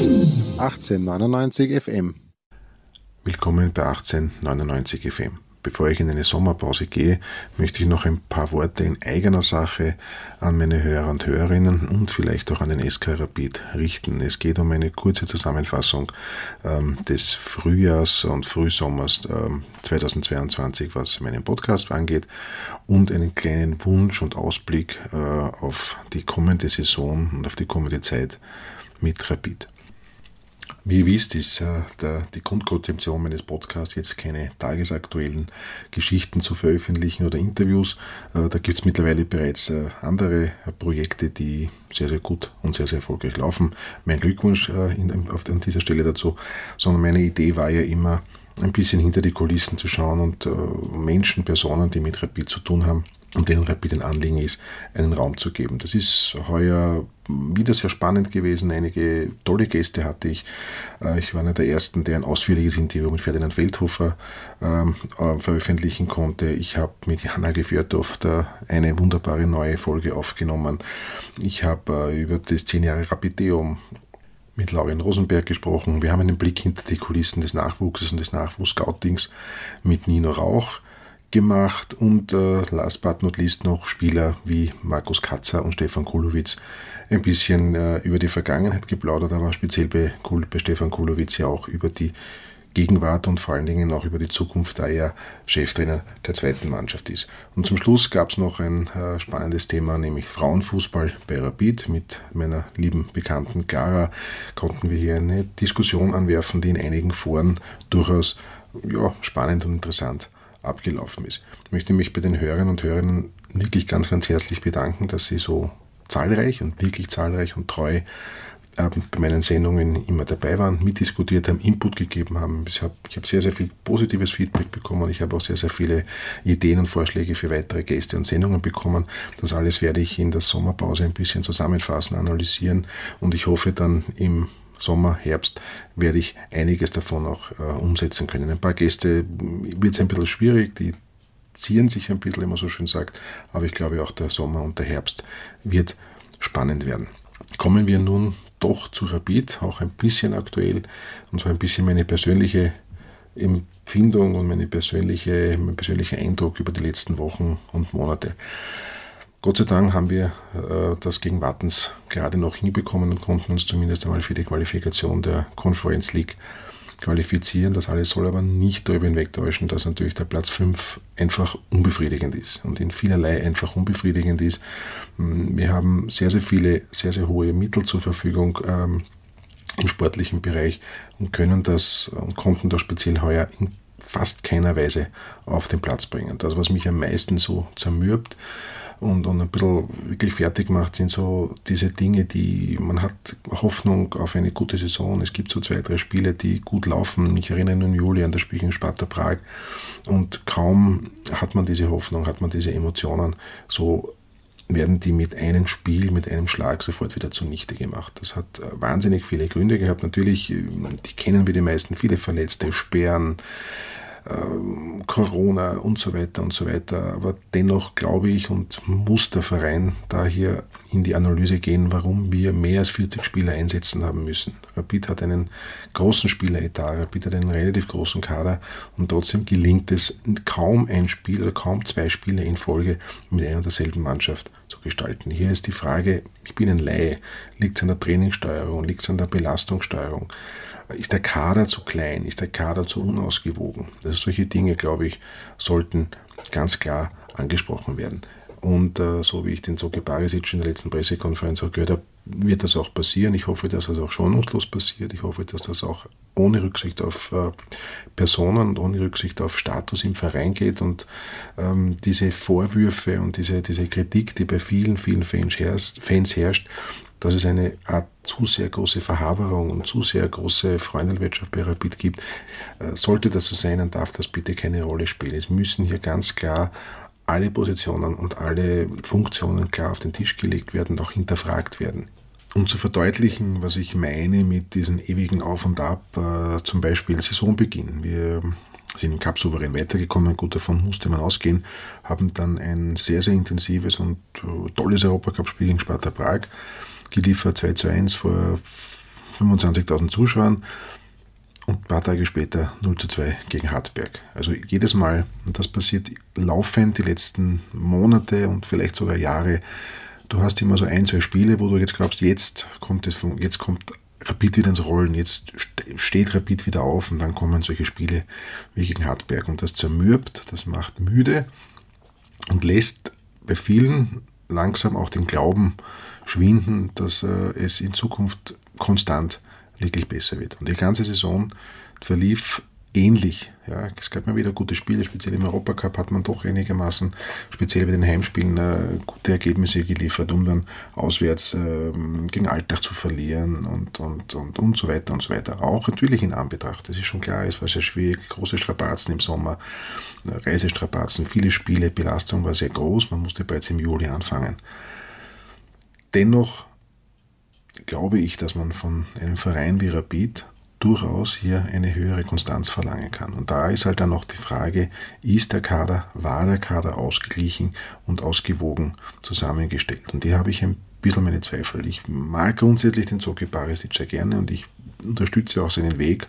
1899 FM. Willkommen bei 1899 FM. Bevor ich in eine Sommerpause gehe, möchte ich noch ein paar Worte in eigener Sache an meine Hörer und Hörerinnen und vielleicht auch an den SK Rapid richten. Es geht um eine kurze Zusammenfassung ähm, des Frühjahrs und Frühsommers ähm, 2022, was meinen Podcast angeht, und einen kleinen Wunsch und Ausblick äh, auf die kommende Saison und auf die kommende Zeit mit Rapid. Wie ihr wisst, ist äh, der, die Grundkonzeption meines Podcasts jetzt keine tagesaktuellen Geschichten zu veröffentlichen oder Interviews. Äh, da gibt es mittlerweile bereits äh, andere Projekte, die sehr, sehr gut und sehr, sehr erfolgreich laufen. Mein Glückwunsch äh, in, auf, an dieser Stelle dazu. Sondern meine Idee war ja immer, ein bisschen hinter die Kulissen zu schauen und äh, Menschen, Personen, die mit Rapid zu tun haben, und denen Rapid ein Anliegen ist, einen Raum zu geben. Das ist heuer wieder sehr spannend gewesen. Einige tolle Gäste hatte ich. Äh, ich war einer der ersten, der ein ausführliches Interview mit Ferdinand Feldhofer ähm, äh, veröffentlichen konnte. Ich habe mit Jana Gefjörtow eine wunderbare neue Folge aufgenommen. Ich habe äh, über das 10 Jahre Rapideum mit Laurin Rosenberg gesprochen. Wir haben einen Blick hinter die Kulissen des Nachwuchses und des Nachwuchsscoutings mit Nino Rauch gemacht und äh, last but not least noch Spieler wie Markus Katzer und Stefan Kulowitz ein bisschen äh, über die Vergangenheit geplaudert, aber speziell bei, bei Stefan Kulowitz ja auch über die Gegenwart und vor allen Dingen auch über die Zukunft, da er Cheftrainer der zweiten Mannschaft ist. Und zum Schluss gab es noch ein äh, spannendes Thema, nämlich Frauenfußball bei Rapid. Mit meiner lieben Bekannten Clara konnten wir hier eine Diskussion anwerfen, die in einigen Foren durchaus ja, spannend und interessant abgelaufen ist. Ich möchte mich bei den Hörern und Hörerinnen wirklich ganz, ganz herzlich bedanken, dass sie so zahlreich und wirklich zahlreich und treu äh, bei meinen Sendungen immer dabei waren, mitdiskutiert haben, Input gegeben haben. Ich habe hab sehr, sehr viel positives Feedback bekommen. Ich habe auch sehr, sehr viele Ideen und Vorschläge für weitere Gäste und Sendungen bekommen. Das alles werde ich in der Sommerpause ein bisschen zusammenfassen, analysieren und ich hoffe dann im Sommer, Herbst werde ich einiges davon auch äh, umsetzen können. Ein paar Gäste wird es ein bisschen schwierig, die ziehen sich ein bisschen, wie man so schön sagt, aber ich glaube auch der Sommer und der Herbst wird spannend werden. Kommen wir nun doch zu Rapid, auch ein bisschen aktuell und zwar ein bisschen meine persönliche Empfindung und meine persönliche, mein persönlicher Eindruck über die letzten Wochen und Monate. Gott sei Dank haben wir äh, das gegen Wattens gerade noch hinbekommen und konnten uns zumindest einmal für die Qualifikation der Conference League qualifizieren. Das alles soll aber nicht darüber hinwegtäuschen, dass natürlich der Platz 5 einfach unbefriedigend ist und in vielerlei einfach unbefriedigend ist. Mm, wir haben sehr, sehr viele, sehr, sehr hohe Mittel zur Verfügung ähm, im sportlichen Bereich und können das und konnten das speziell heuer in fast keiner Weise auf den Platz bringen. Das, was mich am meisten so zermürbt, und, und ein bisschen wirklich fertig macht, sind so diese Dinge, die man hat Hoffnung auf eine gute Saison. Es gibt so zwei, drei Spiele, die gut laufen. Ich erinnere nun Juli an das Spiel in Sparta Prag und kaum hat man diese Hoffnung, hat man diese Emotionen, so werden die mit einem Spiel, mit einem Schlag sofort wieder zunichte gemacht. Das hat äh, wahnsinnig viele Gründe gehabt. Natürlich, äh, die kennen wir die meisten, viele Verletzte, Sperren, ähm, Corona und so weiter und so weiter. Aber dennoch glaube ich und muss der Verein da hier in die Analyse gehen, warum wir mehr als 40 Spieler einsetzen haben müssen. Rapid hat einen großen Spieleretat, Rapid hat einen relativ großen Kader und trotzdem gelingt es kaum ein Spiel oder kaum zwei Spiele in Folge mit einer und derselben Mannschaft zu gestalten. Hier ist die Frage, ich bin ein Laie, liegt es an der Trainingssteuerung, liegt es an der Belastungssteuerung? Ist der Kader zu klein? Ist der Kader zu unausgewogen? Also solche Dinge, glaube ich, sollten ganz klar angesprochen werden. Und äh, so wie ich den Soke Barisic in der letzten Pressekonferenz auch gehört habe, wird das auch passieren. Ich hoffe, dass das auch schonungslos passiert. Ich hoffe, dass das auch ohne Rücksicht auf äh, Personen und ohne Rücksicht auf Status im Verein geht. Und ähm, diese Vorwürfe und diese, diese Kritik, die bei vielen, vielen Fans herrscht, Fans herrscht dass es eine Art zu sehr große Verhaberung und zu sehr große Freundelwirtschaft bei Rapid gibt. Äh, sollte das so sein, dann darf das bitte keine Rolle spielen. Es müssen hier ganz klar alle Positionen und alle Funktionen klar auf den Tisch gelegt werden auch hinterfragt werden. Um zu verdeutlichen, was ich meine mit diesen ewigen Auf und Ab, äh, zum Beispiel Saisonbeginn. Wir sind im Cup souverän weitergekommen, gut davon musste man ausgehen, haben dann ein sehr, sehr intensives und äh, tolles Europacup-Spiel in Sparta Prag geliefert, 2 zu 1 vor 25.000 Zuschauern und ein paar Tage später 0 zu 2 gegen Hartberg. Also jedes Mal, und das passiert laufend die letzten Monate und vielleicht sogar Jahre, du hast immer so ein, zwei Spiele, wo du jetzt glaubst, jetzt kommt, es, jetzt kommt Rapid wieder ins Rollen, jetzt steht Rapid wieder auf und dann kommen solche Spiele wie gegen Hartberg und das zermürbt, das macht müde und lässt bei vielen langsam auch den Glauben schwinden, dass äh, es in Zukunft konstant wirklich besser wird. Und die ganze Saison verlief ähnlich. Ja, es gab mal wieder gute Spiele, speziell im Europacup hat man doch einigermaßen, speziell bei den Heimspielen, äh, gute Ergebnisse geliefert, um dann auswärts äh, gegen Alltag zu verlieren und, und, und, und so weiter und so weiter. Auch natürlich in Anbetracht, das ist schon klar, es war sehr schwierig, große Strapazen im Sommer, äh, Reisestrapazen, viele Spiele, Belastung war sehr groß, man musste bereits im Juli anfangen. Dennoch glaube ich, dass man von einem Verein wie Rapid durchaus hier eine höhere Konstanz verlangen kann. Und da ist halt dann noch die Frage, ist der Kader, war der Kader ausgeglichen und ausgewogen zusammengestellt? Und die habe ich ein bisschen meine Zweifel. Ich mag grundsätzlich den Zoki Barisic sehr gerne und ich unterstütze auch seinen Weg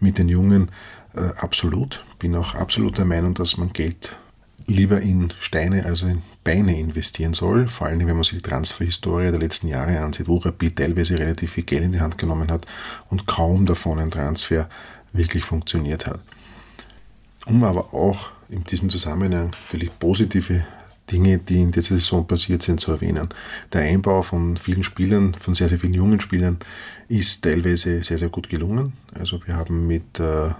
mit den Jungen äh, absolut. Bin auch absolut der Meinung, dass man Geld lieber in Steine als in Beine investieren soll. Vor allem, wenn man sich die Transferhistorie der letzten Jahre ansieht, wo Rapid teilweise relativ viel Geld in die Hand genommen hat und kaum davon ein Transfer wirklich funktioniert hat. Um aber auch in diesem Zusammenhang natürlich positive Dinge, die in dieser Saison passiert sind, zu erwähnen. Der Einbau von vielen Spielern, von sehr, sehr vielen jungen Spielern, ist teilweise sehr, sehr gut gelungen. Also wir haben mit äh,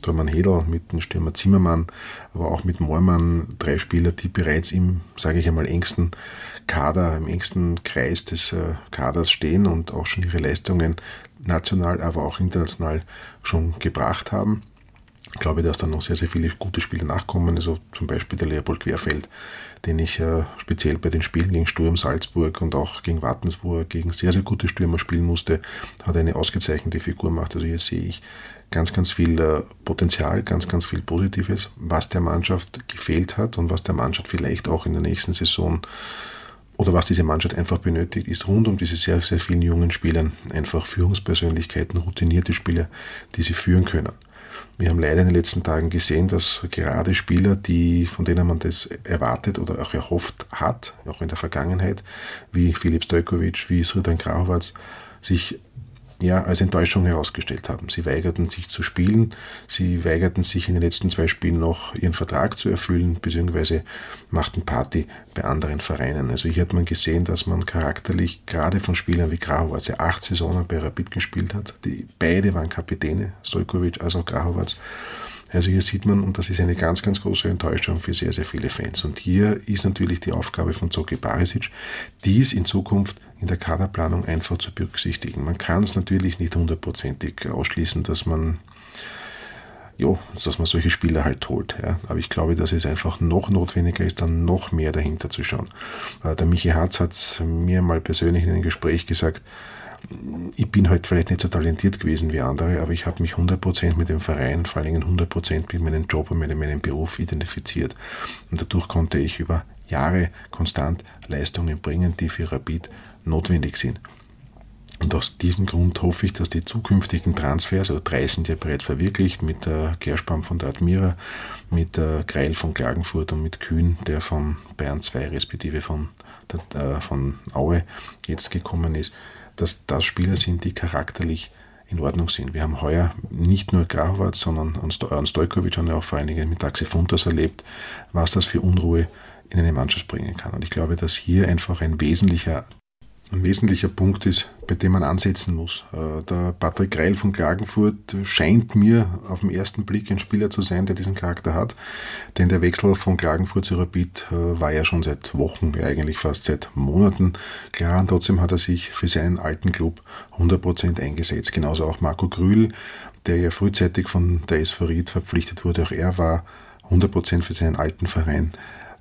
Tormann Hedel, mit dem Stürmer Zimmermann, aber auch mit Moormann drei Spieler, die bereits im, sage ich einmal, engsten Kader, im engsten Kreis des äh, Kaders stehen und auch schon ihre Leistungen national, aber auch international schon gebracht haben. Ich glaube, dass dann noch sehr, sehr viele gute Spieler nachkommen, also zum Beispiel der Leopold Querfeld, den ich äh, speziell bei den Spielen gegen Sturm Salzburg und auch gegen Wattens, wo er gegen sehr, sehr gute Stürmer spielen musste, hat eine ausgezeichnete Figur gemacht. Also hier sehe ich ganz, ganz viel äh, Potenzial, ganz, ganz viel Positives, was der Mannschaft gefehlt hat und was der Mannschaft vielleicht auch in der nächsten Saison oder was diese Mannschaft einfach benötigt, ist rund um diese sehr, sehr vielen jungen Spieler einfach Führungspersönlichkeiten, routinierte Spieler, die sie führen können. Wir haben leider in den letzten Tagen gesehen, dass gerade Spieler, die, von denen man das erwartet oder auch erhofft hat, auch in der Vergangenheit, wie Filip Stojkovic, wie Sridan Krahovac, sich ja, als Enttäuschung herausgestellt haben. Sie weigerten sich zu spielen, sie weigerten sich in den letzten zwei Spielen noch ihren Vertrag zu erfüllen, beziehungsweise machten Party bei anderen Vereinen. Also hier hat man gesehen, dass man charakterlich gerade von Spielern wie Grahovac, der acht Saisonen bei Rapid gespielt hat, die beide waren Kapitäne, Stojkovic als auch Grahovac, also hier sieht man, und das ist eine ganz, ganz große Enttäuschung für sehr, sehr viele Fans. Und hier ist natürlich die Aufgabe von Zoki Barisic, dies in Zukunft in der Kaderplanung einfach zu berücksichtigen. Man kann es natürlich nicht hundertprozentig ausschließen, dass man jo, dass man solche Spieler halt holt. Ja. Aber ich glaube, dass es einfach noch notwendiger ist, dann noch mehr dahinter zu schauen. Äh, der Michi Harz hat mir mal persönlich in einem Gespräch gesagt, ich bin halt vielleicht nicht so talentiert gewesen wie andere, aber ich habe mich 100% mit dem Verein, vor allem 100% mit meinem Job und mit meinem Beruf identifiziert. Und dadurch konnte ich über Jahre konstant Leistungen bringen, die für Rapid notwendig sind. Und aus diesem Grund hoffe ich, dass die zukünftigen Transfers, also drei sind ja bereits verwirklicht, mit der Gerspam von der Admira, mit der Greil von Klagenfurt und mit Kühn, der von Bayern 2 respektive von, der, äh, von Aue jetzt gekommen ist, dass das Spieler sind, die charakterlich in Ordnung sind. Wir haben heuer nicht nur Grahovac, sondern an Stojkovic haben ja auch vor einigen mit Taxi Funtas erlebt, was das für Unruhe in eine Mannschaft bringen kann. Und ich glaube, dass hier einfach ein wesentlicher ein wesentlicher Punkt ist, bei dem man ansetzen muss. Äh, der Patrick Greil von Klagenfurt scheint mir auf den ersten Blick ein Spieler zu sein, der diesen Charakter hat, denn der Wechsel von Klagenfurt zu Rapid äh, war ja schon seit Wochen, eigentlich fast seit Monaten klar und trotzdem hat er sich für seinen alten Club 100% eingesetzt. Genauso auch Marco Grühl, der ja frühzeitig von der SV Ried verpflichtet wurde, auch er war 100% für seinen alten Verein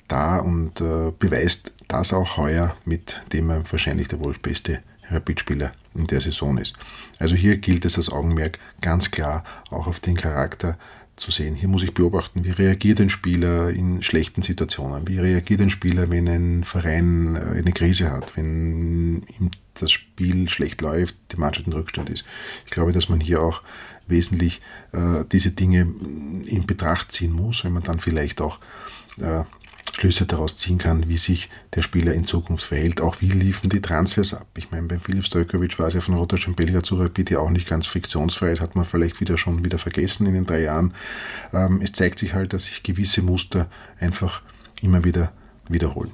da und äh, beweist das auch heuer, mit dem er wahrscheinlich der wohl beste Rapid-Spieler in der Saison ist. Also hier gilt es als Augenmerk ganz klar auch auf den Charakter zu sehen. Hier muss ich beobachten, wie reagiert ein Spieler in schlechten Situationen, wie reagiert ein Spieler, wenn ein Verein äh, eine Krise hat, wenn ihm das Spiel schlecht läuft, die Mannschaft in Rückstand ist. Ich glaube, dass man hier auch wesentlich äh, diese Dinge in Betracht ziehen muss, wenn man dann vielleicht auch äh, Schlüsse daraus ziehen kann, wie sich der Spieler in Zukunft verhält. Auch wie liefen die Transfers ab? Ich meine, beim Philipp Stojkovic war es ja von Roter Belgrad zu Rapid ja auch nicht ganz fiktionsfrei, das hat man vielleicht wieder schon wieder vergessen in den drei Jahren. Ähm, es zeigt sich halt, dass sich gewisse Muster einfach immer wieder wiederholen.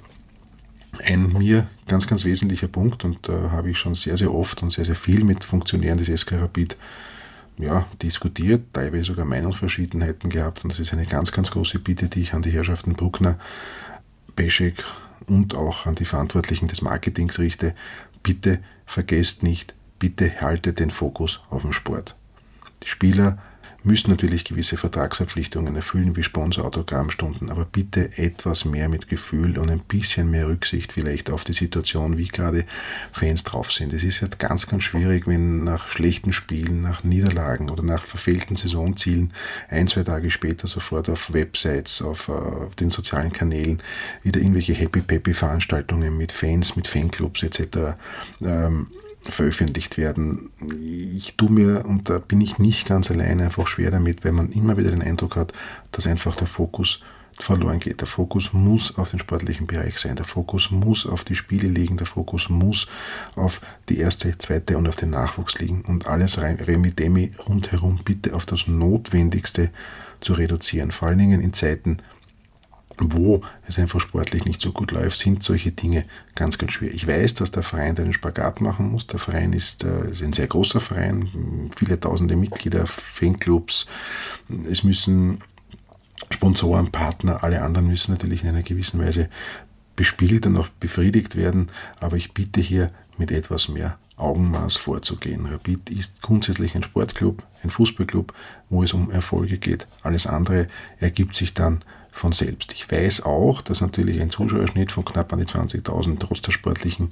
Ein mir ganz, ganz wesentlicher Punkt, und da äh, habe ich schon sehr, sehr oft und sehr, sehr viel mit Funktionären des SK Rapid ja, diskutiert, teilweise sogar Meinungsverschiedenheiten gehabt. Und das ist eine ganz, ganz große Bitte, die ich an die Herrschaften Bruckner, Peschek und auch an die Verantwortlichen des Marketings richte. Bitte vergesst nicht, bitte haltet den Fokus auf dem Sport. Die Spieler müssen natürlich gewisse Vertragsverpflichtungen erfüllen, wie Sponsorautogrammstunden, aber bitte etwas mehr mit Gefühl und ein bisschen mehr Rücksicht vielleicht auf die Situation, wie gerade Fans drauf sind. Es ist halt ganz, ganz schwierig, wenn nach schlechten Spielen, nach Niederlagen oder nach verfehlten Saisonzielen ein, zwei Tage später sofort auf Websites, auf uh, den sozialen Kanälen wieder irgendwelche Happy-Peppy-Veranstaltungen mit Fans, mit Fanclubs etc. Ähm, veröffentlicht werden. Ich tue mir, und da bin ich nicht ganz alleine, einfach schwer damit, weil man immer wieder den Eindruck hat, dass einfach der Fokus verloren geht. Der Fokus muss auf den sportlichen Bereich sein. Der Fokus muss auf die Spiele liegen. Der Fokus muss auf die erste, zweite und auf den Nachwuchs liegen. Und alles Remi-Demi rundherum bitte auf das Notwendigste zu reduzieren. Vor allen Dingen in Zeiten, wo es einfach sportlich nicht so gut läuft, sind solche Dinge ganz, ganz schwer. Ich weiß, dass der Verein einen Spagat machen muss. Der Verein ist, äh, ist ein sehr großer Verein, viele tausende Mitglieder, Fanclubs. Es müssen Sponsoren, Partner, alle anderen müssen natürlich in einer gewissen Weise bespielt und auch befriedigt werden. Aber ich bitte hier mit etwas mehr Augenmaß vorzugehen. Rapid ist grundsätzlich ein Sportclub, ein Fußballclub, wo es um Erfolge geht. Alles andere ergibt sich dann von selbst. Ich weiß auch, dass natürlich ein Zuschauerschnitt von knapp an die 20.000 trotz der sportlichen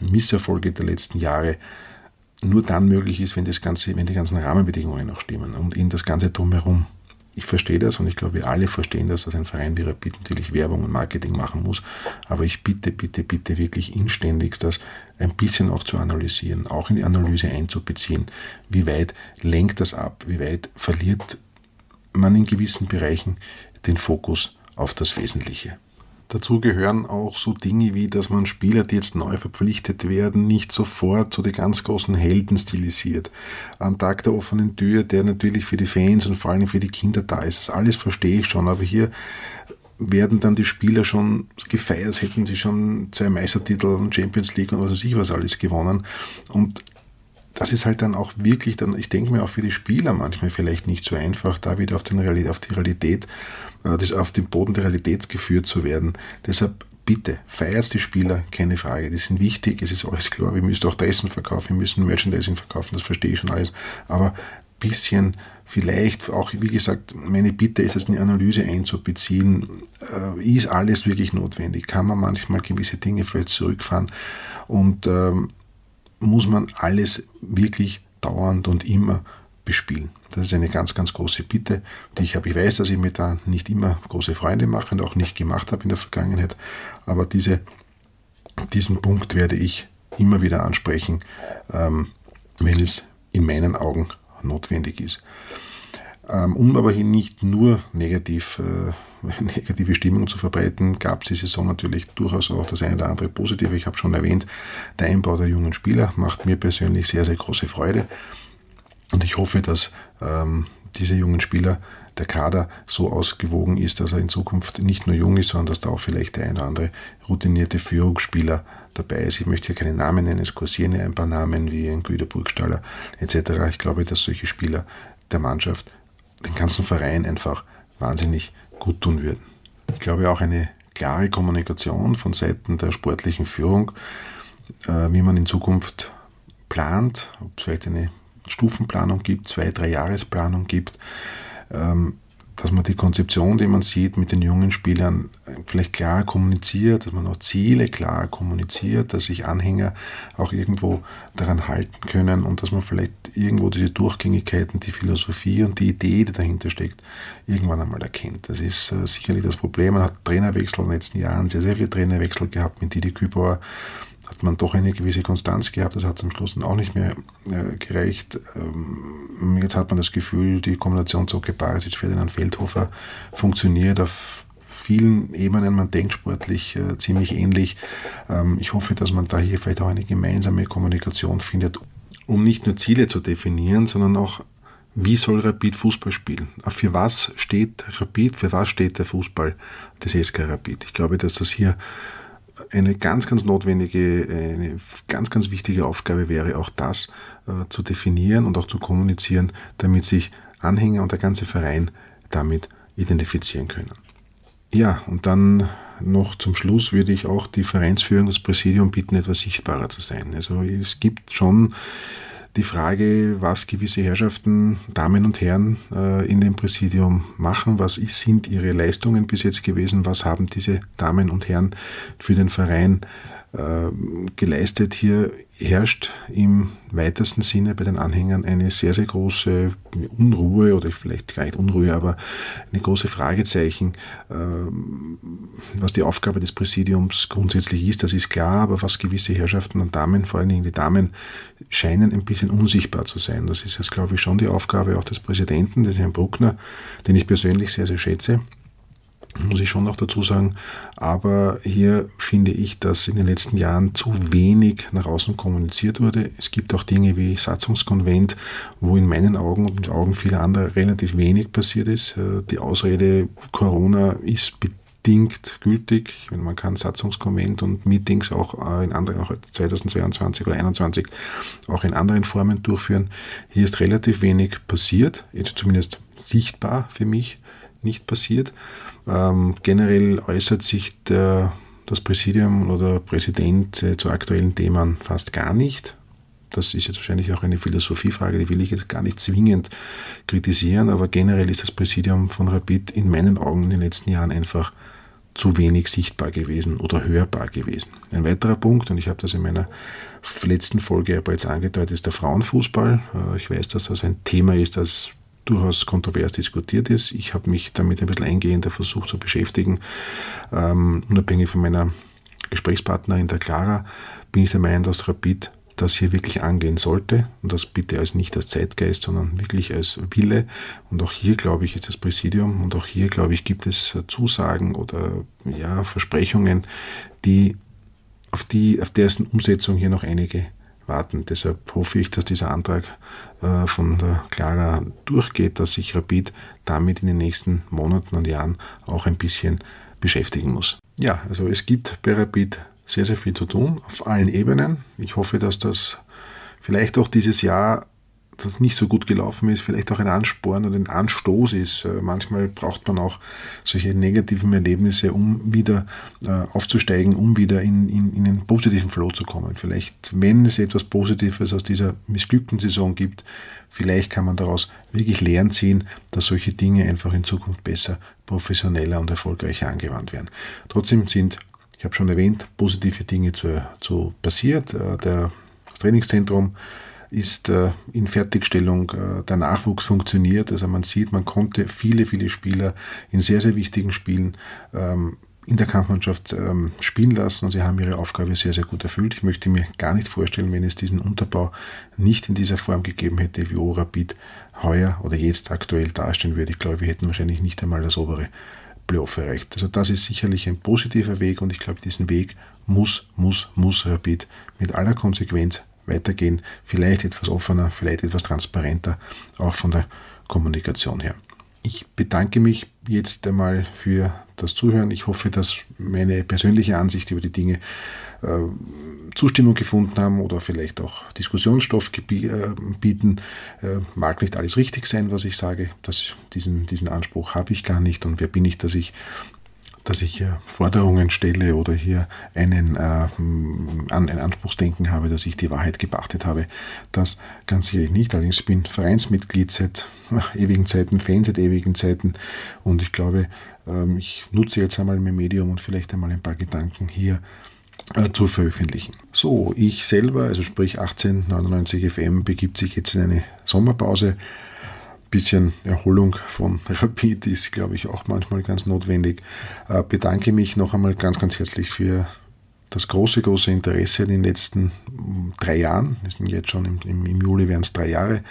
Misserfolge der letzten Jahre nur dann möglich ist, wenn, das Ganze, wenn die ganzen Rahmenbedingungen auch stimmen und in das Ganze drumherum. Ich verstehe das und ich glaube, wir alle verstehen das, dass ein Verein wie Rapid natürlich Werbung und Marketing machen muss. Aber ich bitte, bitte, bitte wirklich inständigst, das ein bisschen auch zu analysieren, auch in die Analyse einzubeziehen. Wie weit lenkt das ab? Wie weit verliert man in gewissen Bereichen den Fokus auf das Wesentliche. Dazu gehören auch so Dinge wie, dass man Spieler, die jetzt neu verpflichtet werden, nicht sofort zu den ganz großen Helden stilisiert. Am Tag der offenen Tür, der natürlich für die Fans und vor allem für die Kinder da ist, das alles verstehe ich schon, aber hier werden dann die Spieler schon gefeiert, hätten sie schon zwei Meistertitel und Champions League und was weiß ich was alles gewonnen. Und das ist halt dann auch wirklich, dann, ich denke mir auch für die Spieler manchmal vielleicht nicht so einfach, da wieder auf, den Realität, auf die Realität das auf den Boden der Realität geführt zu werden. Deshalb bitte, feiert die Spieler, keine Frage. Die sind wichtig, es ist alles klar. Wir müssen auch Dressen verkaufen, wir müssen Merchandising verkaufen, das verstehe ich schon alles. Aber bisschen vielleicht auch, wie gesagt, meine Bitte ist es, eine Analyse einzubeziehen. Äh, ist alles wirklich notwendig? Kann man manchmal gewisse Dinge vielleicht zurückfahren? Und ähm, muss man alles wirklich dauernd und immer bespielen. Das ist eine ganz, ganz große Bitte, die ich habe. Ich weiß, dass ich mir da nicht immer große Freunde mache und auch nicht gemacht habe in der Vergangenheit, aber diese, diesen Punkt werde ich immer wieder ansprechen, ähm, wenn es in meinen Augen notwendig ist. Ähm, um aber hier nicht nur negativ, äh, negative Stimmung zu verbreiten, gab es die Saison natürlich durchaus auch das eine oder andere Positive. Ich habe schon erwähnt, der Einbau der jungen Spieler macht mir persönlich sehr, sehr große Freude. Und ich hoffe, dass ähm, diese jungen Spieler, der Kader so ausgewogen ist, dass er in Zukunft nicht nur jung ist, sondern dass da auch vielleicht der eine oder andere routinierte Führungsspieler dabei ist. Ich möchte hier keine Namen nennen, es kursieren ein paar Namen wie ein Güter Burgstaller etc. Ich glaube, dass solche Spieler der Mannschaft, den ganzen Verein einfach wahnsinnig gut tun würden. Ich glaube auch eine klare Kommunikation von Seiten der sportlichen Führung, äh, wie man in Zukunft plant, ob es vielleicht eine Stufenplanung gibt, zwei, drei Jahresplanung gibt, ähm, dass man die Konzeption, die man sieht, mit den jungen Spielern vielleicht klar kommuniziert, dass man auch Ziele klar kommuniziert, dass sich Anhänger auch irgendwo daran halten können und dass man vielleicht irgendwo diese Durchgängigkeiten, die Philosophie und die Idee, die dahinter steckt, irgendwann einmal erkennt. Das ist äh, sicherlich das Problem. Man hat Trainerwechsel in den letzten Jahren, sehr, sehr viele Trainerwechsel gehabt mit Didi Kübauer hat man doch eine gewisse Konstanz gehabt. Das hat am Schluss auch nicht mehr äh, gereicht. Ähm, jetzt hat man das Gefühl, die Kombination Zoke Barisic, Ferdinand Feldhofer funktioniert auf vielen Ebenen. Man denkt sportlich äh, ziemlich ähnlich. Ähm, ich hoffe, dass man da hier vielleicht auch eine gemeinsame Kommunikation findet, um nicht nur Ziele zu definieren, sondern auch wie soll Rapid Fußball spielen? Für was steht Rapid? Für was steht der Fußball des SK Rapid? Ich glaube, dass das hier eine ganz, ganz notwendige, eine ganz, ganz wichtige Aufgabe wäre, auch das äh, zu definieren und auch zu kommunizieren, damit sich Anhänger und der ganze Verein damit identifizieren können. Ja, und dann noch zum Schluss würde ich auch die Vereinsführung, das Präsidium bitten, etwas sichtbarer zu sein. Also es gibt schon die Frage, was gewisse Herrschaften, Damen und Herren äh, in dem Präsidium machen, was sind ihre Leistungen bis jetzt gewesen, was haben diese Damen und Herren für den Verein geleistet. Hier herrscht im weitesten Sinne bei den Anhängern eine sehr, sehr große Unruhe oder vielleicht gar nicht Unruhe, aber eine große Fragezeichen, äh, was die Aufgabe des Präsidiums grundsätzlich ist, das ist klar, aber was gewisse Herrschaften und Damen, vor allen Dingen die Damen, scheinen ein bisschen unsichtbar zu sein. Das ist jetzt, glaube ich, schon die Aufgabe auch des Präsidenten, des Herrn Bruckner, den ich persönlich sehr, sehr schätze muss ich schon noch dazu sagen. Aber hier finde ich, dass in den letzten Jahren zu wenig nach außen kommuniziert wurde. Es gibt auch Dinge wie Satzungskonvent, wo in meinen Augen und in den Augen vieler anderer relativ wenig passiert ist. Äh, die Ausrede Corona ist bedingt gültig. Man kann Satzungskonvent und Meetings auch äh, in anderen, auch 2022 oder 2021 auch in anderen Formen durchführen. Hier ist relativ wenig passiert, jetzt zumindest sichtbar für mich nicht passiert. Ähm, generell äußert sich der, das Präsidium oder Präsident äh, zu aktuellen Themen fast gar nicht. Das ist jetzt wahrscheinlich auch eine Philosophiefrage, die will ich jetzt gar nicht zwingend kritisieren, aber generell ist das Präsidium von Rapid in meinen Augen in den letzten Jahren einfach zu wenig sichtbar gewesen oder hörbar gewesen. Ein weiterer Punkt, und ich habe das in meiner letzten Folge bereits angedeutet, ist der Frauenfußball. Äh, ich weiß, dass das ein Thema ist, das durchaus kontrovers diskutiert ist. Ich habe mich damit ein bisschen eingehender versucht zu beschäftigen. Ähm, unabhängig von meiner Gesprächspartnerin, der Clara, bin ich der Meinung, dass Rapid das hier wirklich angehen sollte und das bitte als nicht als Zeitgeist, sondern wirklich als Wille. Und auch hier, glaube ich, ist das Präsidium und auch hier, glaube ich, gibt es Zusagen oder ja, Versprechungen, die auf, die, auf dessen Umsetzung hier noch einige warten. Deshalb hoffe ich, dass dieser Antrag äh, von der Clara durchgeht, dass sich Rapid damit in den nächsten Monaten und Jahren auch ein bisschen beschäftigen muss. Ja, also es gibt bei Rapid sehr, sehr viel zu tun auf allen Ebenen. Ich hoffe, dass das vielleicht auch dieses Jahr das nicht so gut gelaufen ist, vielleicht auch ein Ansporn oder ein Anstoß ist. Äh, manchmal braucht man auch solche negativen Erlebnisse, um wieder äh, aufzusteigen, um wieder in, in, in einen positiven Flow zu kommen. Vielleicht, wenn es etwas Positives aus dieser missglückten Saison gibt, vielleicht kann man daraus wirklich Lehren ziehen, dass solche Dinge einfach in Zukunft besser, professioneller und erfolgreicher angewandt werden. Trotzdem sind, ich habe schon erwähnt, positive Dinge zu, zu passiert. Äh, der Trainingszentrum ist äh, in Fertigstellung, äh, der Nachwuchs funktioniert. Also man sieht, man konnte viele, viele Spieler in sehr, sehr wichtigen Spielen ähm, in der Kampfmannschaft ähm, spielen lassen und sie haben ihre Aufgabe sehr, sehr gut erfüllt. Ich möchte mir gar nicht vorstellen, wenn es diesen Unterbau nicht in dieser Form gegeben hätte, wie Rapid heuer oder jetzt aktuell dastehen würde. Ich glaube, wir hätten wahrscheinlich nicht einmal das obere Playoff erreicht. Also das ist sicherlich ein positiver Weg und ich glaube, diesen Weg muss, muss, muss Rapid mit aller Konsequenz weitergehen, vielleicht etwas offener, vielleicht etwas transparenter, auch von der Kommunikation her. Ich bedanke mich jetzt einmal für das Zuhören. Ich hoffe, dass meine persönliche Ansicht über die Dinge äh, Zustimmung gefunden haben oder vielleicht auch Diskussionsstoff äh, bieten. Äh, mag nicht alles richtig sein, was ich sage. Das, diesen, diesen Anspruch habe ich gar nicht und wer bin ich, dass ich dass ich hier Forderungen stelle oder hier einen, äh, ein Anspruchsdenken habe, dass ich die Wahrheit geachtet habe. Das ganz sicherlich nicht. Allerdings bin Vereinsmitglied seit ewigen Zeiten, Fan seit ewigen Zeiten und ich glaube, ähm, ich nutze jetzt einmal mein Medium und vielleicht einmal ein paar Gedanken hier äh, zu veröffentlichen. So, ich selber, also sprich 1899 FM, begibt sich jetzt in eine Sommerpause bisschen Erholung von Rapid ist, glaube ich, auch manchmal ganz notwendig. Äh, bedanke mich noch einmal ganz, ganz herzlich für das große, große Interesse in den letzten mm, drei Jahren, wir sind jetzt schon im, im, im Juli wären es drei Jahre,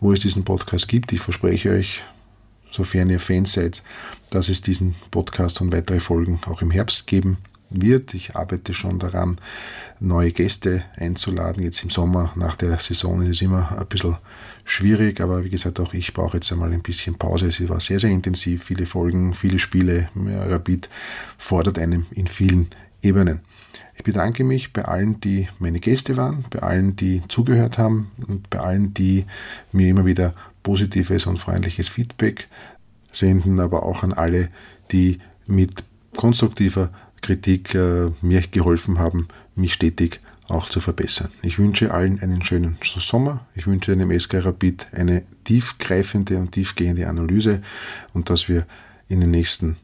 wo es diesen Podcast gibt. Ich verspreche euch, sofern ihr Fans seid, dass es diesen Podcast und weitere Folgen auch im Herbst geben wird. Ich arbeite schon daran, neue Gäste einzuladen. Jetzt im Sommer nach der Saison ist es immer ein bisschen schwierig, aber wie gesagt, auch ich brauche jetzt einmal ein bisschen Pause. Es war sehr, sehr intensiv, viele Folgen, viele Spiele. Rapid fordert einem in vielen Ebenen. Ich bedanke mich bei allen, die meine Gäste waren, bei allen, die zugehört haben und bei allen, die mir immer wieder positives und freundliches Feedback senden, aber auch an alle, die mit konstruktiver Kritik äh, mir geholfen haben, mich stetig auch zu verbessern. Ich wünsche allen einen schönen Sommer. Ich wünsche einem SK Rapid eine tiefgreifende und tiefgehende Analyse und dass wir in den nächsten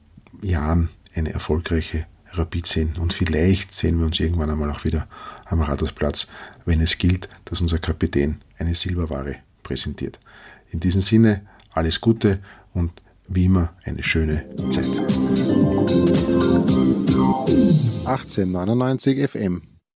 Jahren eine erfolgreiche Rapid sehen. Und vielleicht sehen wir uns irgendwann einmal auch wieder am Radarsplatz, wenn es gilt, dass unser Kapitän eine Silberware präsentiert. In diesem Sinne alles Gute und wie immer eine schöne Zeit. 1899 FM